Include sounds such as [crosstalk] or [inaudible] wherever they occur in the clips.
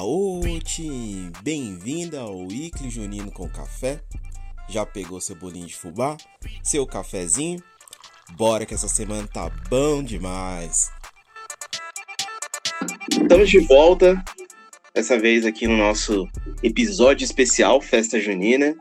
Aote, bem-vinda ao Weekly Junino com Café. Já pegou seu bolinho de fubá? Seu cafezinho? Bora que essa semana tá bom demais! Estamos de volta, dessa vez aqui no nosso episódio especial Festa Junina.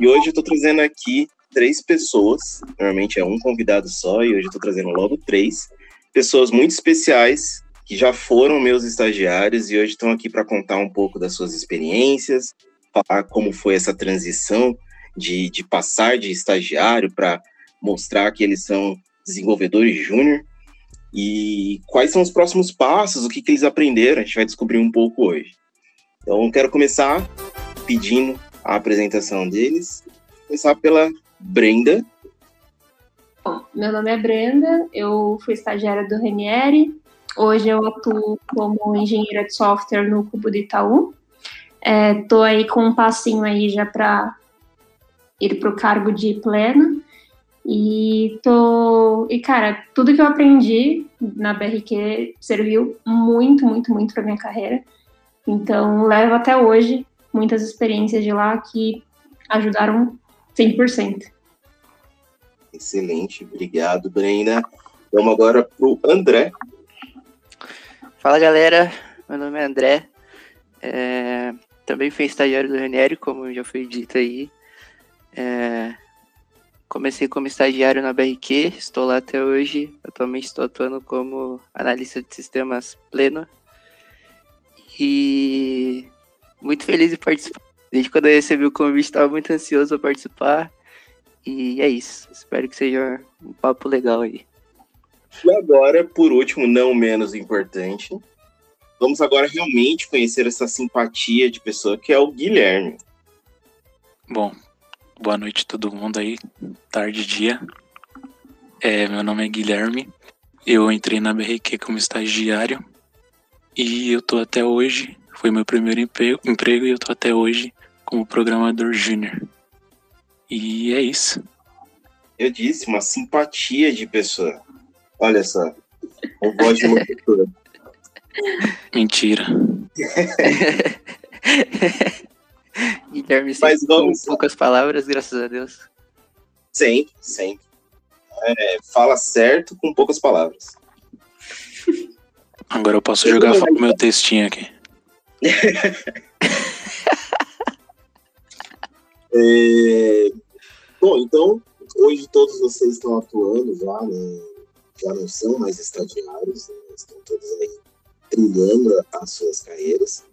E hoje eu tô trazendo aqui três pessoas, normalmente é um convidado só, e hoje eu tô trazendo logo três pessoas muito especiais que já foram meus estagiários e hoje estão aqui para contar um pouco das suas experiências, falar como foi essa transição de, de passar de estagiário para mostrar que eles são desenvolvedores júnior e quais são os próximos passos, o que, que eles aprenderam, a gente vai descobrir um pouco hoje. Então, quero começar pedindo a apresentação deles. Vou começar pela Brenda. Bom, meu nome é Brenda, eu fui estagiária do Renieri, Hoje eu atuo como engenheira de software no Cubo de Itaú. Estou é, aí com um passinho aí já para ir para o cargo de pleno. E tô. E, cara, tudo que eu aprendi na BRQ serviu muito, muito, muito para minha carreira. Então, levo até hoje muitas experiências de lá que ajudaram 100%. Excelente, obrigado, Brenda. Vamos agora para o André. Fala galera, meu nome é André, é, também fui estagiário do Renieri, como já foi dito aí. É, comecei como estagiário na BRQ, estou lá até hoje, atualmente estou atuando como analista de sistemas pleno. E muito feliz de participar. Desde quando eu recebi o convite, estava muito ansioso para participar. E é isso. Espero que seja um papo legal aí. E agora, por último, não menos importante, vamos agora realmente conhecer essa simpatia de pessoa que é o Guilherme. Bom, boa noite todo mundo aí, tarde dia. É, meu nome é Guilherme, eu entrei na BRQ como estagiário e eu tô até hoje, foi meu primeiro emprego, emprego e eu tô até hoje como programador júnior. E é isso. Eu disse, uma simpatia de pessoa. Olha só. O voz de locutora. Mentira. [laughs] Guilherme Mas vamos... com poucas palavras, graças a Deus. Sempre, sempre. É, fala certo com poucas palavras. Agora eu posso jogar o meu textinho aqui. [laughs] é... Bom, então, hoje todos vocês estão atuando já, né? Já não são mais estagiários, né? estão todos aí trilhando as suas carreiras.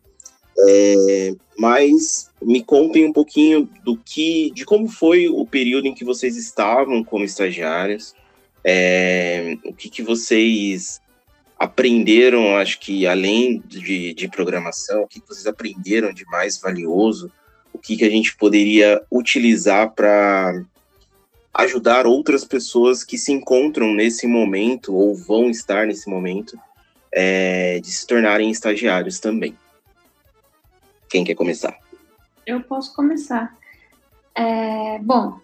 É, mas me contem um pouquinho do que, de como foi o período em que vocês estavam como estagiários, é, o que, que vocês aprenderam, acho que além de, de programação, o que, que vocês aprenderam de mais valioso, o que, que a gente poderia utilizar para ajudar outras pessoas que se encontram nesse momento ou vão estar nesse momento é, de se tornarem estagiários também. Quem quer começar? Eu posso começar. É, bom,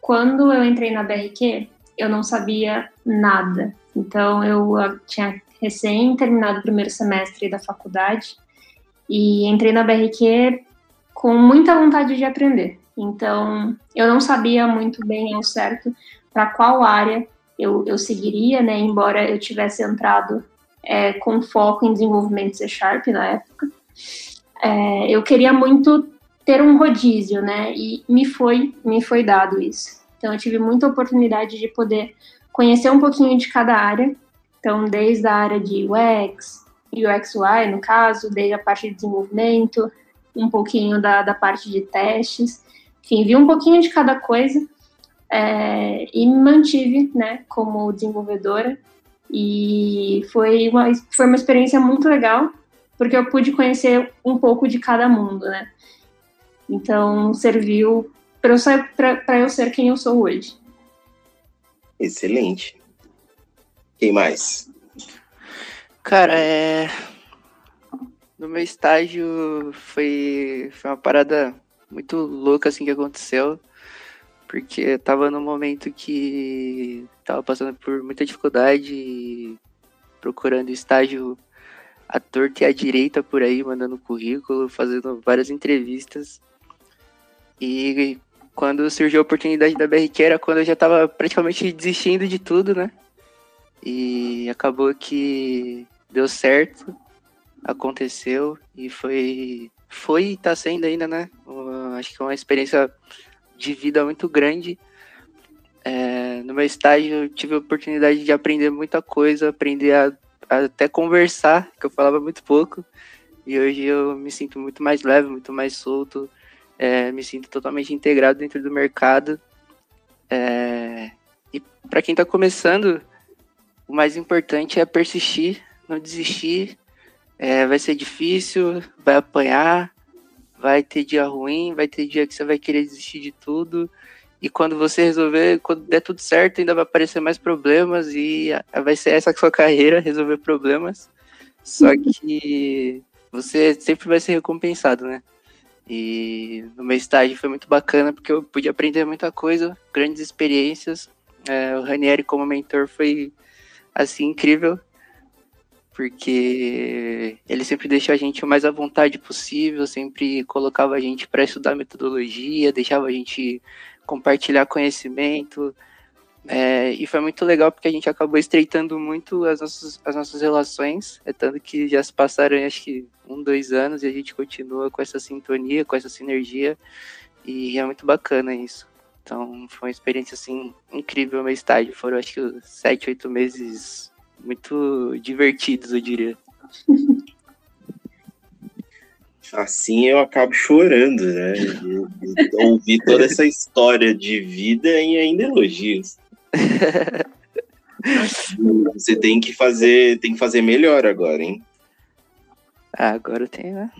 quando eu entrei na BRQ, eu não sabia nada. Então, eu tinha recém terminado o primeiro semestre da faculdade e entrei na BRQ com muita vontade de aprender. Então, eu não sabia muito bem ao certo para qual área eu, eu seguiria, né? Embora eu tivesse entrado é, com foco em desenvolvimento C Sharp na época. É, eu queria muito ter um rodízio, né? E me foi, me foi dado isso. Então, eu tive muita oportunidade de poder conhecer um pouquinho de cada área. Então, desde a área de UX, UX UI, no caso, desde a parte de desenvolvimento, um pouquinho da, da parte de testes enfim, vi um pouquinho de cada coisa é, e me mantive, né, como desenvolvedora. E foi uma, foi uma experiência muito legal, porque eu pude conhecer um pouco de cada mundo, né. Então, serviu para eu, eu ser quem eu sou hoje. Excelente. Quem mais? Cara, é... no meu estágio foi, foi uma parada muito louca assim que aconteceu, porque tava num momento que tava passando por muita dificuldade, procurando estágio a torta e a direita por aí, mandando currículo, fazendo várias entrevistas. E quando surgiu a oportunidade da BRQ era quando eu já estava praticamente desistindo de tudo, né? E acabou que deu certo, aconteceu e foi foi tá sendo ainda, né? Acho que é uma experiência de vida muito grande. É, no meu estágio eu tive a oportunidade de aprender muita coisa, aprender a, a até conversar, que eu falava muito pouco. E hoje eu me sinto muito mais leve, muito mais solto, é, me sinto totalmente integrado dentro do mercado. É, e para quem está começando, o mais importante é persistir, não desistir. É, vai ser difícil, vai apanhar, vai ter dia ruim, vai ter dia que você vai querer desistir de tudo. E quando você resolver, quando der tudo certo, ainda vai aparecer mais problemas e vai ser essa a sua [laughs] carreira, resolver problemas. Só que você sempre vai ser recompensado, né? E no meu estágio foi muito bacana porque eu pude aprender muita coisa, grandes experiências. É, o Ranieri como mentor foi assim incrível, porque ele sempre deixou a gente o mais à vontade possível, sempre colocava a gente para estudar metodologia, deixava a gente compartilhar conhecimento. É, e foi muito legal porque a gente acabou estreitando muito as nossas, as nossas relações, é tanto que já se passaram acho que um, dois anos e a gente continua com essa sintonia, com essa sinergia, e é muito bacana isso. Então foi uma experiência assim incrível meu estágio. Foram acho que sete, oito meses muito divertidos, eu diria. Assim eu acabo chorando, né? Ouvir toda essa história de vida e ainda elogios. [laughs] Você tem que fazer, tem que fazer melhor agora, hein? Ah, agora tem, né?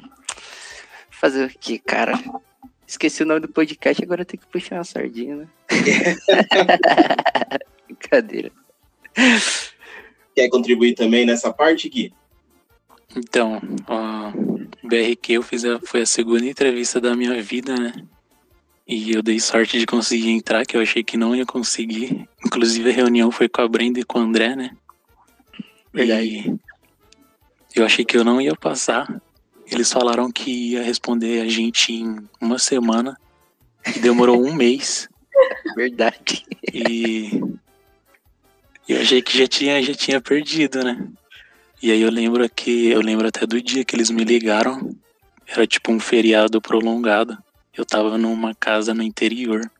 Fazer o que, cara? Esqueci o nome do podcast, agora tem que puxar uma sardinha, né? [laughs] [laughs] Brincadeira. Quer contribuir também nessa parte, Gui? Então, a BRQ eu fiz a, foi a segunda entrevista da minha vida, né? E eu dei sorte de conseguir entrar, que eu achei que não ia conseguir. Inclusive a reunião foi com a Brenda e com o André, né? Verdade. E eu achei que eu não ia passar. Eles falaram que ia responder a gente em uma semana. E demorou um mês. [laughs] Verdade. E eu achei que já tinha, já tinha perdido, né? E aí eu lembro que eu lembro até do dia que eles me ligaram. Era tipo um feriado prolongado. Eu tava numa casa no interior.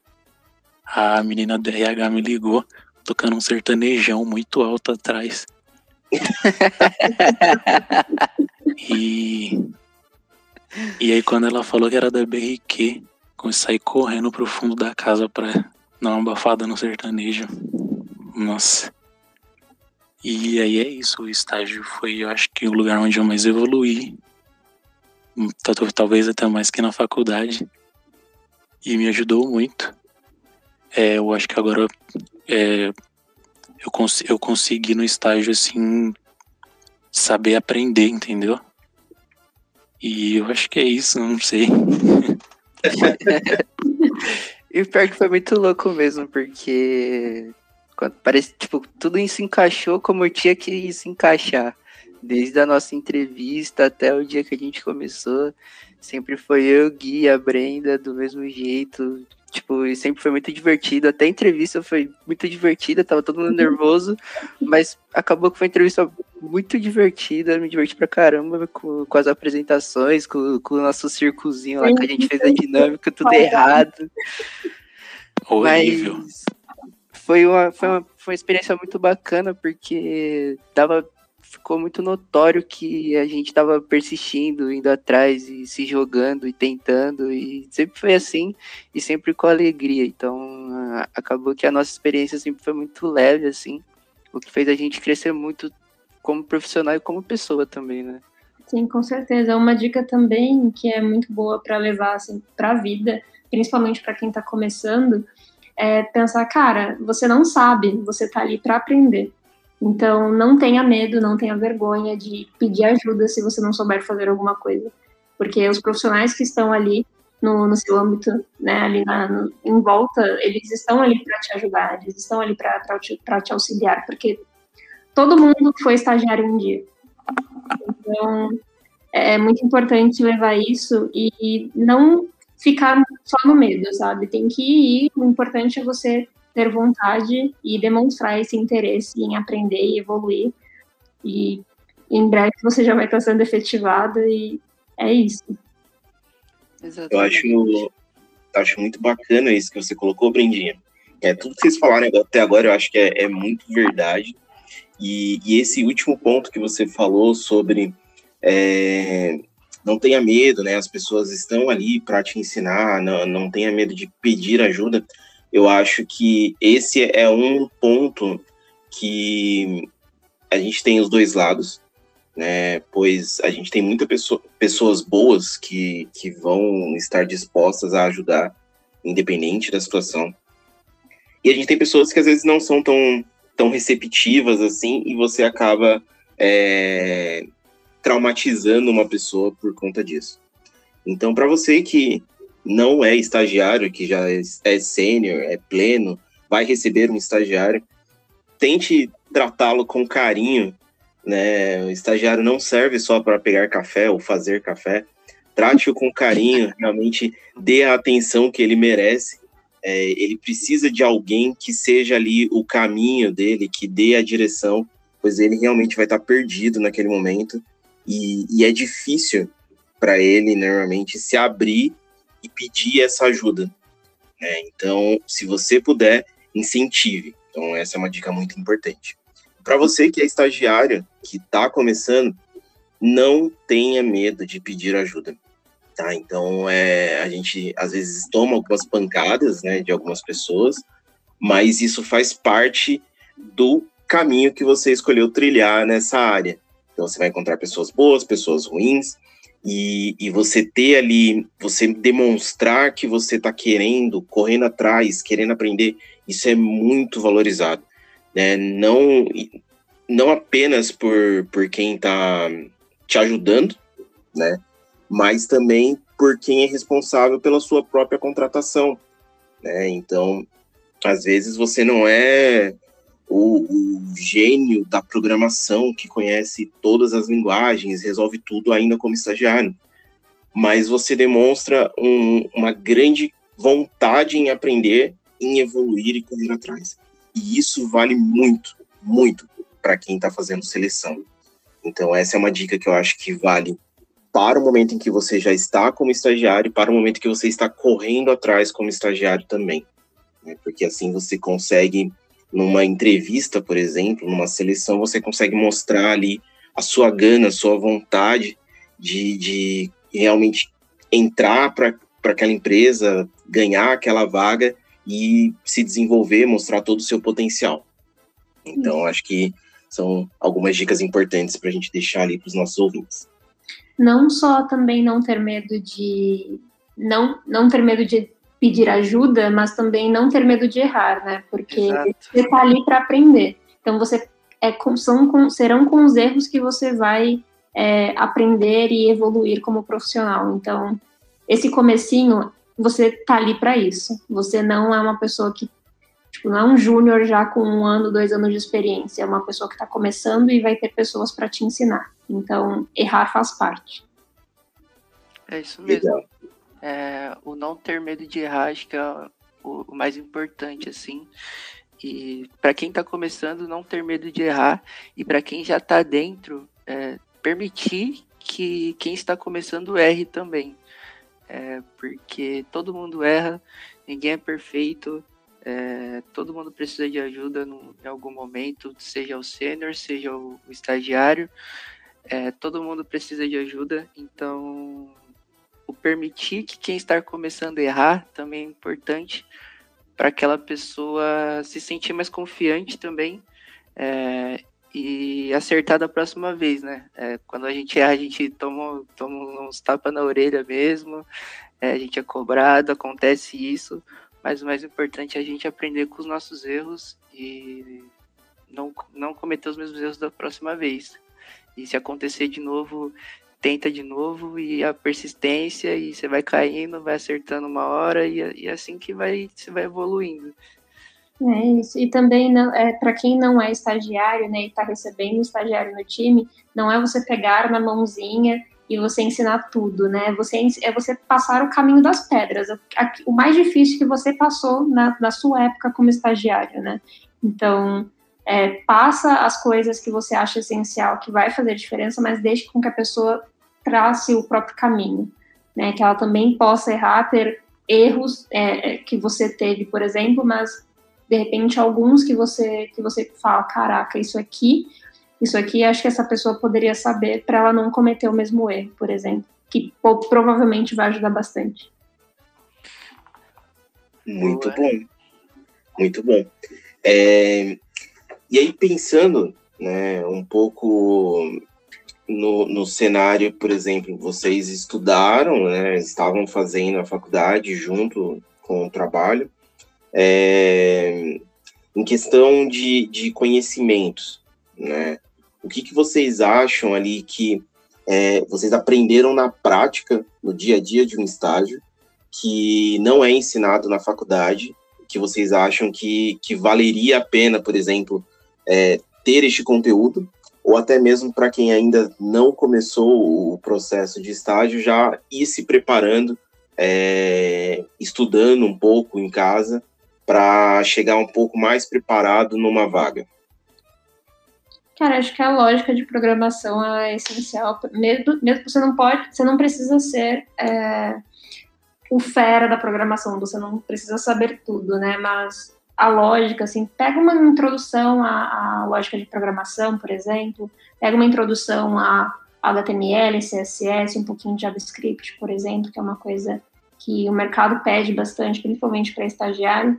A menina do RH me ligou, tocando um sertanejão muito alto atrás. [laughs] e e aí quando ela falou que era da BRQ, comecei a sair correndo pro fundo da casa pra dar uma abafada no sertanejo. Nossa. E aí é isso, o estágio foi, eu acho que o lugar onde eu mais evoluí. Talvez até mais que na faculdade. E me ajudou muito. É, eu acho que agora é, eu, cons eu consegui no estágio assim saber aprender, entendeu? E eu acho que é isso, não sei. [laughs] e pior que foi muito louco mesmo, porque parece, tipo, tudo se encaixou como tinha que se encaixar. Desde a nossa entrevista até o dia que a gente começou, sempre foi eu, Gui, a Brenda, do mesmo jeito. Tipo, e sempre foi muito divertido. Até a entrevista foi muito divertida, tava todo mundo nervoso, mas acabou que foi uma entrevista muito divertida, me diverti pra caramba com, com as apresentações, com, com o nosso circozinho lá que a gente fez a dinâmica, tudo errado. Horrível. Mas foi uma, foi uma, foi uma experiência muito bacana, porque dava, ficou muito notório que a gente estava persistindo, indo atrás e se jogando e tentando, e sempre foi assim, e sempre com alegria. Então, acabou que a nossa experiência sempre foi muito leve, assim, o que fez a gente crescer muito como profissional e como pessoa também, né? Sim, com certeza. Uma dica também que é muito boa para levar assim, para a vida, principalmente para quem está começando, é pensar, cara, você não sabe, você tá ali para aprender. Então, não tenha medo, não tenha vergonha de pedir ajuda se você não souber fazer alguma coisa. Porque os profissionais que estão ali no, no seu âmbito, né, ali na, no, em volta, eles estão ali para te ajudar, eles estão ali para te, te auxiliar, porque todo mundo foi estagiário um dia. Então, é muito importante levar isso e não ficar só no medo, sabe? Tem que ir. O importante é você ter vontade e demonstrar esse interesse em aprender e evoluir. E em breve você já vai estar sendo efetivado e é isso. Exatamente. Eu acho, acho muito bacana isso que você colocou, Brendinha. É, tudo que vocês falaram até agora eu acho que é, é muito verdade. E, e, esse último ponto que você falou sobre é, não tenha medo, né? As pessoas estão ali para te ensinar, não, não tenha medo de pedir ajuda. Eu acho que esse é um ponto que a gente tem os dois lados, né? Pois a gente tem muitas pessoa, pessoas boas que, que vão estar dispostas a ajudar, independente da situação. E a gente tem pessoas que às vezes não são tão, tão receptivas assim, e você acaba é, traumatizando uma pessoa por conta disso. Então, para você que não é estagiário, que já é sênior, é pleno, vai receber um estagiário, tente tratá-lo com carinho, né? O estagiário não serve só para pegar café ou fazer café. Trate-o com carinho, [laughs] realmente dê a atenção que ele merece. É, ele precisa de alguém que seja ali o caminho dele, que dê a direção, pois ele realmente vai estar perdido naquele momento. E, e é difícil para ele, normalmente, se abrir e pedir essa ajuda. Né? Então, se você puder, incentive. Então, essa é uma dica muito importante. Para você que é estagiário, que está começando, não tenha medo de pedir ajuda. Tá? Então, é, a gente às vezes toma algumas pancadas né, de algumas pessoas, mas isso faz parte do caminho que você escolheu trilhar nessa área. Então você vai encontrar pessoas boas, pessoas ruins, e, e você ter ali, você demonstrar que você está querendo, correndo atrás, querendo aprender, isso é muito valorizado. Né? Não, não apenas por, por quem está te ajudando, né? mas também por quem é responsável pela sua própria contratação. Né? Então, às vezes você não é o, o, gênio da programação que conhece todas as linguagens, resolve tudo ainda como estagiário. Mas você demonstra um, uma grande vontade em aprender, em evoluir e correr atrás. E isso vale muito, muito para quem está fazendo seleção. Então, essa é uma dica que eu acho que vale para o momento em que você já está como estagiário, para o momento que você está correndo atrás como estagiário também. Né? Porque assim você consegue numa entrevista, por exemplo, numa seleção, você consegue mostrar ali a sua gana, a sua vontade de, de realmente entrar para aquela empresa, ganhar aquela vaga e se desenvolver, mostrar todo o seu potencial. Então, acho que são algumas dicas importantes para a gente deixar ali para os nossos ouvintes. Não só também não ter medo de não não ter medo de pedir ajuda, mas também não ter medo de errar, né? Porque Exato. você está ali para aprender. Então você é com, são com, serão com os erros que você vai é, aprender e evoluir como profissional. Então esse comecinho você tá ali para isso. Você não é uma pessoa que tipo, não é um júnior já com um ano, dois anos de experiência. É uma pessoa que está começando e vai ter pessoas para te ensinar. Então errar faz parte. É isso mesmo. Legal é, o não ter medo de errar, acho que é o, o mais importante, assim. E para quem está começando, não ter medo de errar. E para quem já está dentro, é, permitir que quem está começando erre também. É, porque todo mundo erra, ninguém é perfeito, é, todo mundo precisa de ajuda no, em algum momento, seja o sênior, seja o, o estagiário, é, todo mundo precisa de ajuda, então o permitir que quem está começando a errar também é importante para aquela pessoa se sentir mais confiante também é, e acertar da próxima vez, né? É, quando a gente erra, a gente toma, toma uns tapas na orelha mesmo, é, a gente é cobrado, acontece isso, mas o mais importante é a gente aprender com os nossos erros e não, não cometer os mesmos erros da próxima vez. E se acontecer de novo, tenta de novo e a persistência e você vai caindo, vai acertando uma hora e, e é assim que vai você vai evoluindo. É isso. E também, é, para quem não é estagiário, né, e está recebendo estagiário no time, não é você pegar na mãozinha e você ensinar tudo, né? Você, é você passar o caminho das pedras. O mais difícil que você passou na, na sua época como estagiário, né? Então, é, passa as coisas que você acha essencial, que vai fazer diferença, mas deixe com que a pessoa trace o próprio caminho, né? Que ela também possa errar, ter erros é, é que você teve, por exemplo, mas de repente alguns que você que você fala, caraca, isso aqui isso aqui acho que essa pessoa poderia saber para ela não cometer o mesmo erro, por exemplo, que provavelmente vai ajudar bastante. Muito bom, muito bom. É, e aí pensando, né, um pouco no, no cenário, por exemplo, vocês estudaram, né, estavam fazendo a faculdade junto com o trabalho, é, em questão de, de conhecimentos, né? O que, que vocês acham ali que é, vocês aprenderam na prática, no dia a dia de um estágio, que não é ensinado na faculdade, que vocês acham que, que valeria a pena, por exemplo, é, ter este conteúdo, ou até mesmo para quem ainda não começou o processo de estágio, já ir se preparando, é, estudando um pouco em casa, para chegar um pouco mais preparado numa vaga. Cara, acho que a lógica de programação é essencial. Mesmo, mesmo você não pode, você não precisa ser é, o fera da programação, você não precisa saber tudo, né? Mas a lógica, assim, pega uma introdução à, à lógica de programação, por exemplo, pega uma introdução a HTML, CSS, um pouquinho de JavaScript, por exemplo, que é uma coisa que o mercado pede bastante, principalmente para estagiário.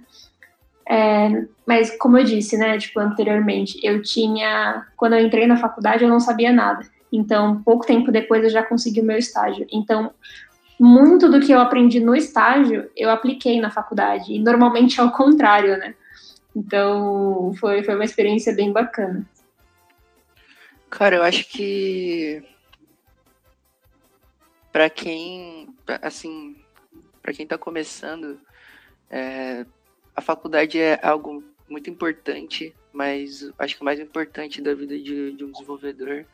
É, mas como eu disse, né, tipo, anteriormente, eu tinha, quando eu entrei na faculdade, eu não sabia nada. Então, pouco tempo depois eu já consegui o meu estágio. Então, muito do que eu aprendi no estágio, eu apliquei na faculdade. E normalmente é o contrário, né? Então, foi, foi uma experiência bem bacana. Cara, eu acho que para quem, assim, para quem tá começando, é, a faculdade é algo muito importante, mas acho que o mais importante da vida de, de um desenvolvedor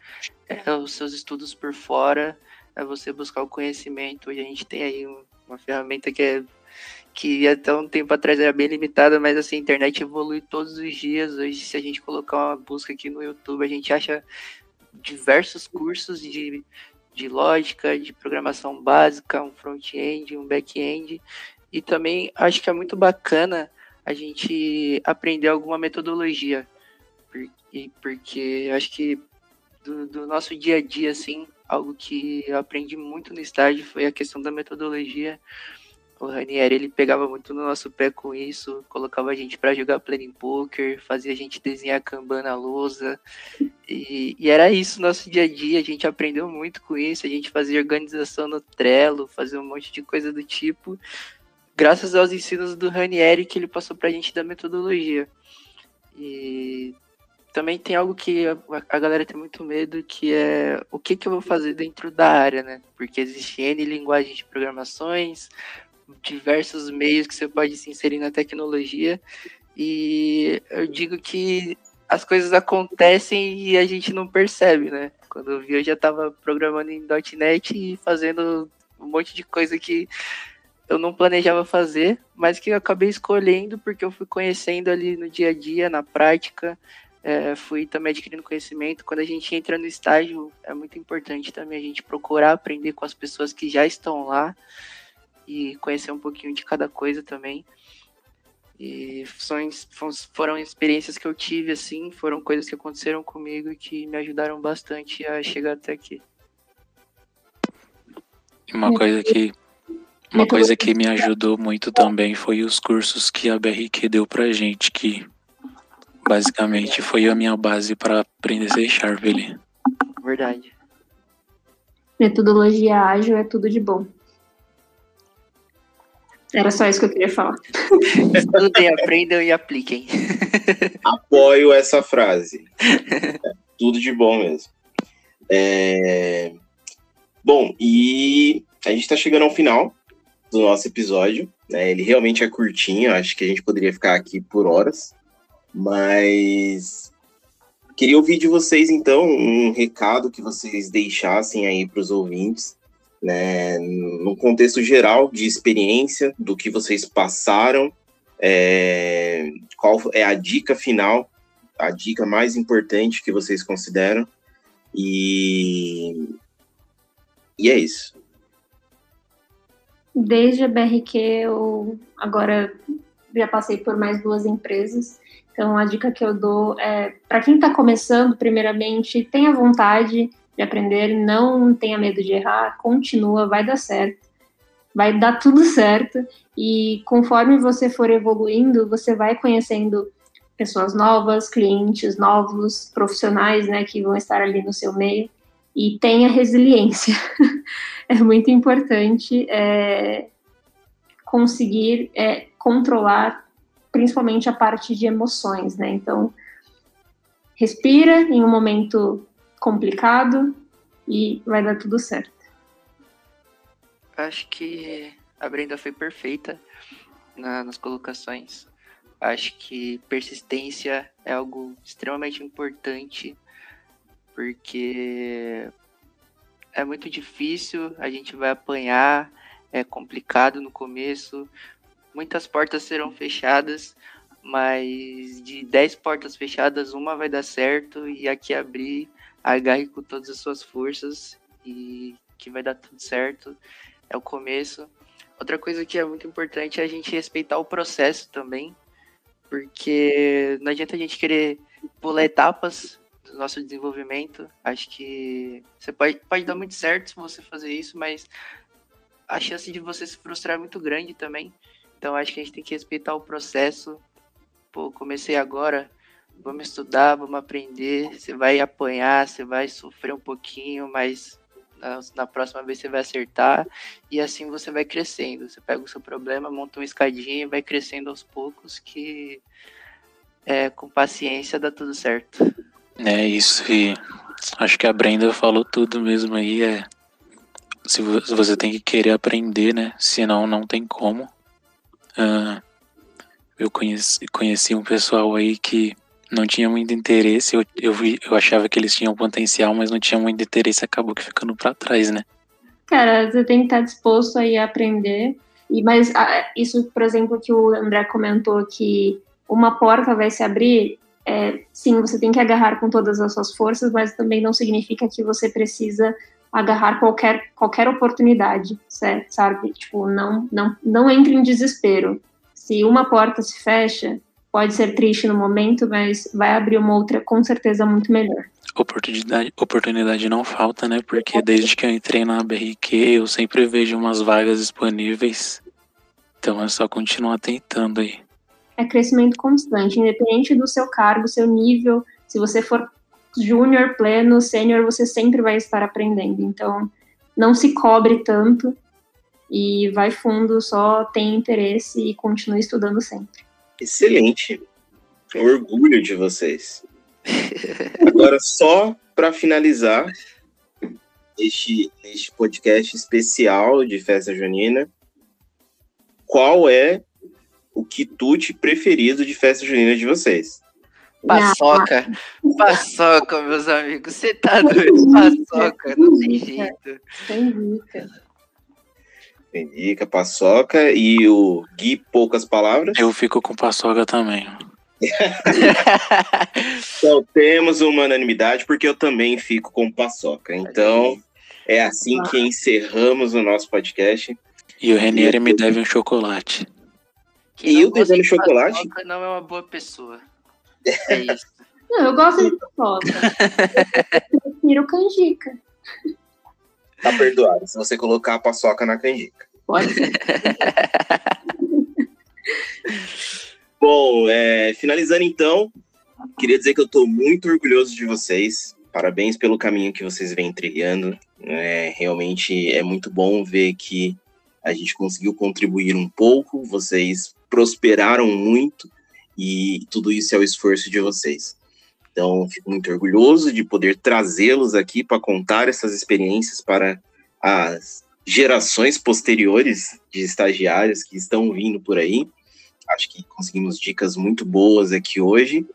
é os seus estudos por fora, é você buscar o conhecimento. E a gente tem aí uma ferramenta que é que até um tempo atrás era bem limitada, mas assim, a internet evolui todos os dias. Hoje, se a gente colocar uma busca aqui no YouTube, a gente acha diversos cursos de, de lógica, de programação básica, um front-end, um back-end. E também acho que é muito bacana a gente aprender alguma metodologia. Porque, porque acho que do, do, nosso dia a dia, assim, algo que eu aprendi muito no estágio foi a questão da metodologia. O Ranieri, ele pegava muito no nosso pé com isso, colocava a gente para jogar planning poker, fazia a gente desenhar Kanban na lousa. E, e, era isso nosso dia a dia, a gente aprendeu muito com isso, a gente fazia organização no Trello, fazia um monte de coisa do tipo graças aos ensinos do Ranieri que ele passou para a gente da metodologia. E também tem algo que a, a, galera tem muito medo, que é o que, que eu vou fazer dentro da área, né? Porque existe N linguagens de programações, diversos meios que você pode se inserir na tecnologia. E eu digo que as coisas acontecem e a gente não percebe, né? Quando eu vi, eu já estava programando em .NET e fazendo um monte de coisa que eu não planejava fazer, mas que eu acabei escolhendo porque eu fui conhecendo ali no dia a dia, na prática, é, fui também adquirindo conhecimento. Quando a gente entra no estágio, é muito importante também a gente procurar aprender com as pessoas que já estão lá e conhecer um pouquinho de cada coisa também. E foram experiências que eu tive, assim, foram coisas que aconteceram comigo e que me ajudaram bastante a chegar até aqui. Uma coisa que uma coisa que me ajudou muito também foi os cursos que a BRQ deu pra gente, que basicamente foi a minha base para aprender C Sharp ali. Verdade. Metodologia ágil é tudo de bom. Era só isso que eu queria falar. Estudem, aprendam e apliquem. Apoio essa frase. É tudo de bom mesmo. É... Bom, e a gente está chegando ao final do nosso episódio, Né? Ele realmente é curtinho, acho que a gente poderia ficar aqui por horas, mas queria ouvir de vocês então um recado que vocês deixassem aí para os ouvintes, né, no contexto geral de experiência do que vocês passaram, é, qual é a dica final, a dica mais importante que vocês consideram e e é isso. Desde a BRQ, eu agora já passei por mais duas empresas. Então, a dica que eu dou é para quem está começando, primeiramente, tenha vontade de aprender, não tenha medo de errar, continua, vai dar certo, vai dar tudo [laughs] certo. E conforme você for evoluindo, você vai conhecendo pessoas novas, clientes novos, profissionais, né, que vão estar ali no seu meio. E tenha resiliência. [laughs] é muito importante é, conseguir é, controlar principalmente a parte de emoções, né? Então, respira em um momento complicado e vai dar tudo certo. Acho que a Brenda foi perfeita na, nas colocações. Acho que persistência é algo extremamente importante, porque é muito difícil, a gente vai apanhar, é complicado no começo, muitas portas serão fechadas, mas de 10 portas fechadas, uma vai dar certo e aqui abrir, agarre com todas as suas forças e que vai dar tudo certo. É o começo. Outra coisa que é muito importante é a gente respeitar o processo também, porque não adianta a gente querer pular etapas do nosso desenvolvimento. Acho que você pode, pode dar muito certo se você fazer isso, mas a chance de você se frustrar é muito grande também. Então acho que a gente tem que respeitar o processo. Pô, comecei agora, vamos estudar, vamos aprender. Você vai apanhar, você vai sofrer um pouquinho, mas na, na, próxima vez você vai acertar e assim você vai crescendo. Você pega o seu problema, monta uma escadinha e vai crescendo aos poucos que é, com paciência dá tudo certo. É isso acho que a Brenda falou tudo mesmo aí. É se você tem que querer aprender, né? Senão não tem como. Uh, eu conheci, conheci um pessoal aí que não tinha muito interesse. Eu, eu, vi, eu achava que eles tinham potencial, mas não tinha muito interesse. Acabou que ficando para trás, né? Cara, você tem que estar disposto aí a aprender. E mas isso, por exemplo, que o André comentou que uma porta vai se abrir. É, sim, você tem que agarrar com todas as suas forças, mas também não significa que você precisa agarrar qualquer, qualquer oportunidade, certo? sabe? Tipo, não, não, não entre em desespero. Se uma porta se fecha, pode ser triste no momento, mas vai abrir uma outra com certeza muito melhor. Oportunidade, oportunidade não falta, né? Porque desde que eu entrei na BRQ, eu sempre vejo umas vagas disponíveis. Então é só continuar tentando aí. É crescimento constante, independente do seu cargo, seu nível. Se você for júnior, pleno, sênior, você sempre vai estar aprendendo. Então, não se cobre tanto e vai fundo, só tem interesse e continue estudando sempre. Excelente. Orgulho de vocês. [laughs] Agora, só para finalizar este, este podcast especial de festa junina, qual é o quitute preferido de festa junina de vocês? Paçoca. Paçoca, meus amigos. Você tá doido? Paçoca, não tem jeito. Tem dica. Tem dica, paçoca. E o Gui, poucas palavras. Eu fico com paçoca também. [laughs] então temos uma unanimidade, porque eu também fico com paçoca. Então é assim que encerramos o nosso podcast. E o Renier me deve um chocolate. Quem e eu devendo chocolate? Não é uma boa pessoa. É isso. Não, eu gosto de pipoca. [laughs] eu prefiro canjica. Tá perdoado se você colocar a paçoca na canjica. Pode ser. [laughs] Bom, é, finalizando então, queria dizer que eu estou muito orgulhoso de vocês. Parabéns pelo caminho que vocês vêm trilhando. É, realmente é muito bom ver que a gente conseguiu contribuir um pouco, vocês prosperaram muito e tudo isso é o esforço de vocês. Então, fico muito orgulhoso de poder trazê-los aqui para contar essas experiências para as gerações posteriores de estagiários que estão vindo por aí. Acho que conseguimos dicas muito boas aqui hoje.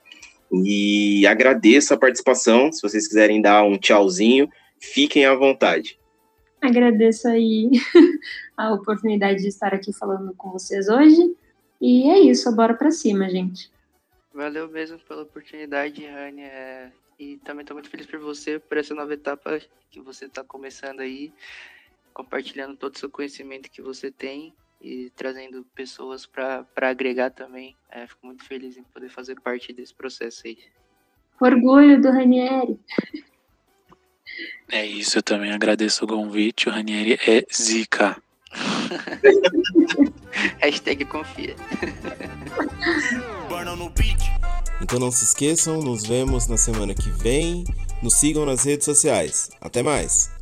E agradeço a participação. Se vocês quiserem dar um tchauzinho, fiquem à vontade. Agradeço aí [laughs] a oportunidade de estar aqui falando com vocês hoje. E é isso, bora para cima, gente. Valeu mesmo pela oportunidade, Rani. É... E também estou muito feliz por você, por essa nova etapa que você está começando aí, compartilhando todo o seu conhecimento que você tem e trazendo pessoas para agregar também. É, fico muito feliz em poder fazer parte desse processo aí. Orgulho do Ranieri. É isso, eu também agradeço o convite. O Ranieri é zica. [laughs] [laughs] Hashtag confia. Então não se esqueçam, nos vemos na semana que vem. Nos sigam nas redes sociais. Até mais!